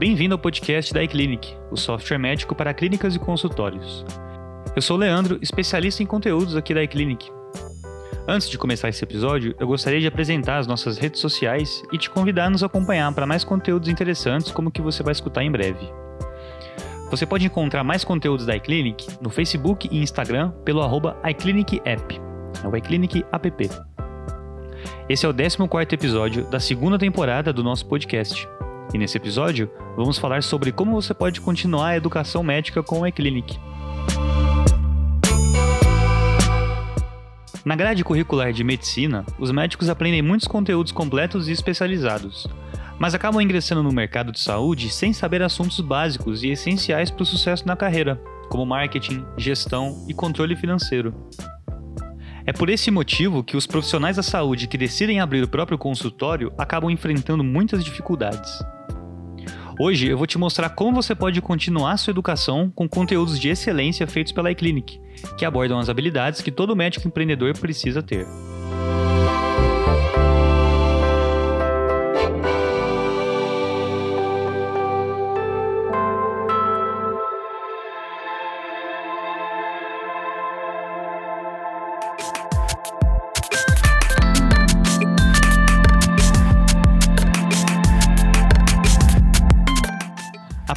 Bem-vindo ao podcast da iClinic, o software médico para clínicas e consultórios. Eu sou o Leandro, especialista em conteúdos aqui da iClinic. Antes de começar esse episódio, eu gostaria de apresentar as nossas redes sociais e te convidar a nos acompanhar para mais conteúdos interessantes como o que você vai escutar em breve. Você pode encontrar mais conteúdos da iClinic no Facebook e Instagram pelo arroba iClinicApp, é o iClinic App. Esse é o 14º episódio da segunda temporada do nosso podcast. E nesse episódio, vamos falar sobre como você pode continuar a educação médica com o eClinic. Na grade curricular de medicina, os médicos aprendem muitos conteúdos completos e especializados, mas acabam ingressando no mercado de saúde sem saber assuntos básicos e essenciais para o sucesso na carreira, como marketing, gestão e controle financeiro. É por esse motivo que os profissionais da saúde que decidem abrir o próprio consultório acabam enfrentando muitas dificuldades. Hoje eu vou te mostrar como você pode continuar sua educação com conteúdos de excelência feitos pela iClinic, que abordam as habilidades que todo médico empreendedor precisa ter.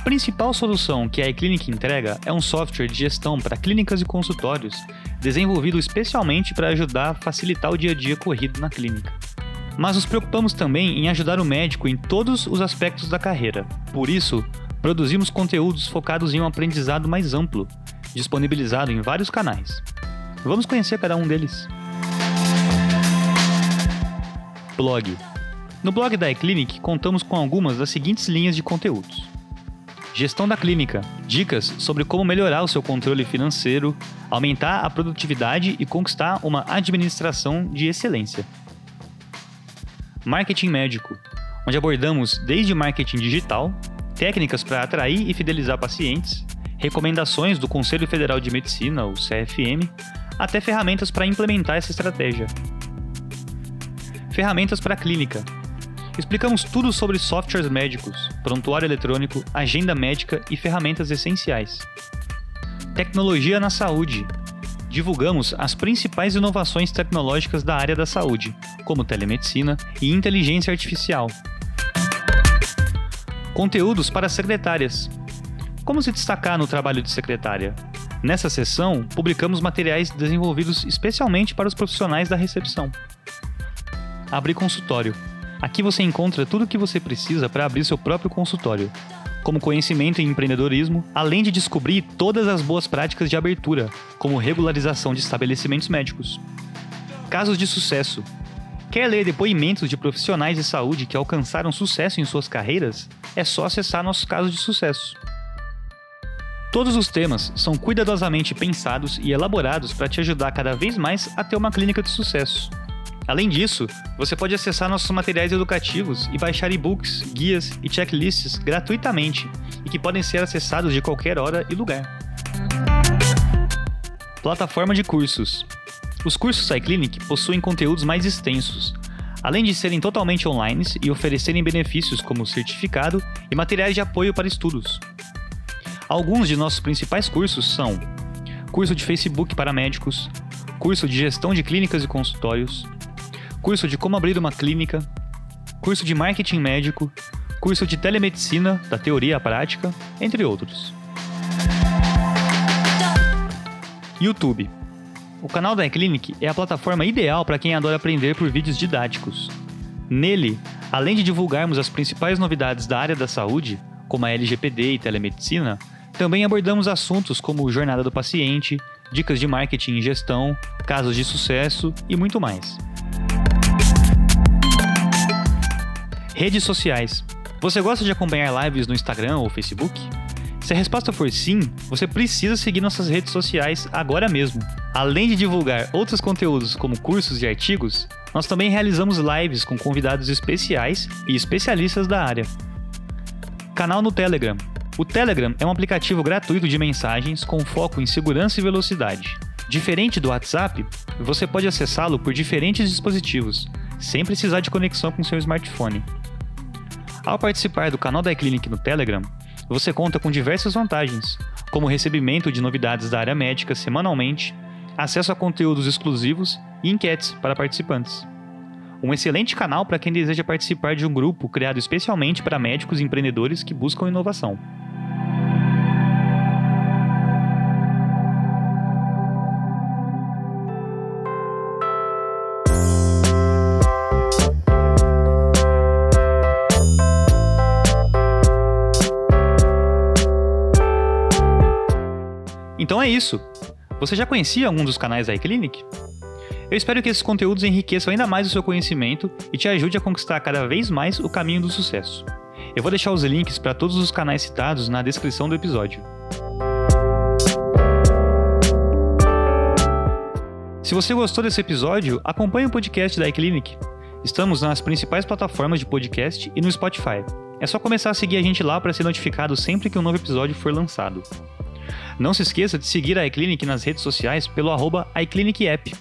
Principal solução que a iClinic entrega é um software de gestão para clínicas e consultórios, desenvolvido especialmente para ajudar a facilitar o dia a dia corrido na clínica. Mas nos preocupamos também em ajudar o médico em todos os aspectos da carreira. Por isso, produzimos conteúdos focados em um aprendizado mais amplo, disponibilizado em vários canais. Vamos conhecer cada um deles. Blog. No blog da iClinic contamos com algumas das seguintes linhas de conteúdos: Gestão da clínica. Dicas sobre como melhorar o seu controle financeiro, aumentar a produtividade e conquistar uma administração de excelência. Marketing médico, onde abordamos desde marketing digital, técnicas para atrair e fidelizar pacientes, recomendações do Conselho Federal de Medicina, o CFM, até ferramentas para implementar essa estratégia. Ferramentas para a clínica, Explicamos tudo sobre softwares médicos, prontuário eletrônico, agenda médica e ferramentas essenciais. Tecnologia na saúde. Divulgamos as principais inovações tecnológicas da área da saúde, como telemedicina e inteligência artificial. Conteúdos para secretárias. Como se destacar no trabalho de secretária? Nessa sessão, publicamos materiais desenvolvidos especialmente para os profissionais da recepção. Abrir consultório Aqui você encontra tudo o que você precisa para abrir seu próprio consultório, como conhecimento em empreendedorismo, além de descobrir todas as boas práticas de abertura, como regularização de estabelecimentos médicos. Casos de sucesso. Quer ler depoimentos de profissionais de saúde que alcançaram sucesso em suas carreiras? É só acessar nossos casos de sucesso. Todos os temas são cuidadosamente pensados e elaborados para te ajudar cada vez mais a ter uma clínica de sucesso. Além disso, você pode acessar nossos materiais educativos e baixar e-books, guias e checklists gratuitamente e que podem ser acessados de qualquer hora e lugar. Plataforma de cursos. Os cursos iClinic possuem conteúdos mais extensos, além de serem totalmente online e oferecerem benefícios como certificado e materiais de apoio para estudos. Alguns de nossos principais cursos são: curso de Facebook para médicos, curso de gestão de clínicas e consultórios, curso de como abrir uma clínica, curso de marketing médico, curso de telemedicina, da teoria à prática, entre outros. YouTube. O canal da eClinic é a plataforma ideal para quem adora aprender por vídeos didáticos. Nele, além de divulgarmos as principais novidades da área da saúde, como a LGPD e telemedicina, também abordamos assuntos como jornada do paciente, dicas de marketing e gestão, casos de sucesso e muito mais. Redes sociais. Você gosta de acompanhar lives no Instagram ou Facebook? Se a resposta for sim, você precisa seguir nossas redes sociais agora mesmo. Além de divulgar outros conteúdos como cursos e artigos, nós também realizamos lives com convidados especiais e especialistas da área. Canal no Telegram. O Telegram é um aplicativo gratuito de mensagens com foco em segurança e velocidade. Diferente do WhatsApp, você pode acessá-lo por diferentes dispositivos, sem precisar de conexão com seu smartphone. Ao participar do canal da iClinic no Telegram, você conta com diversas vantagens, como recebimento de novidades da área médica semanalmente, acesso a conteúdos exclusivos e enquetes para participantes. Um excelente canal para quem deseja participar de um grupo criado especialmente para médicos e empreendedores que buscam inovação. Então é isso. Você já conhecia algum dos canais da iClinic? Eu espero que esses conteúdos enriqueçam ainda mais o seu conhecimento e te ajude a conquistar cada vez mais o caminho do sucesso. Eu vou deixar os links para todos os canais citados na descrição do episódio. Se você gostou desse episódio, acompanhe o podcast da iClinic. Estamos nas principais plataformas de podcast e no Spotify. É só começar a seguir a gente lá para ser notificado sempre que um novo episódio for lançado. Não se esqueça de seguir a iClinic nas redes sociais pelo arroba iClinicApp,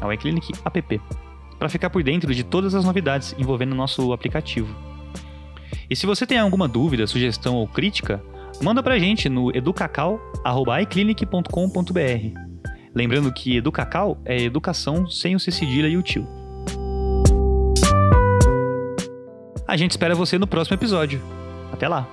é o iClinic App, para ficar por dentro de todas as novidades envolvendo o nosso aplicativo. E se você tem alguma dúvida, sugestão ou crítica, manda pra gente no educacau.iclinic.com.br. Lembrando que Educacau é educação sem o C cedilha e o tio. A gente espera você no próximo episódio. Até lá!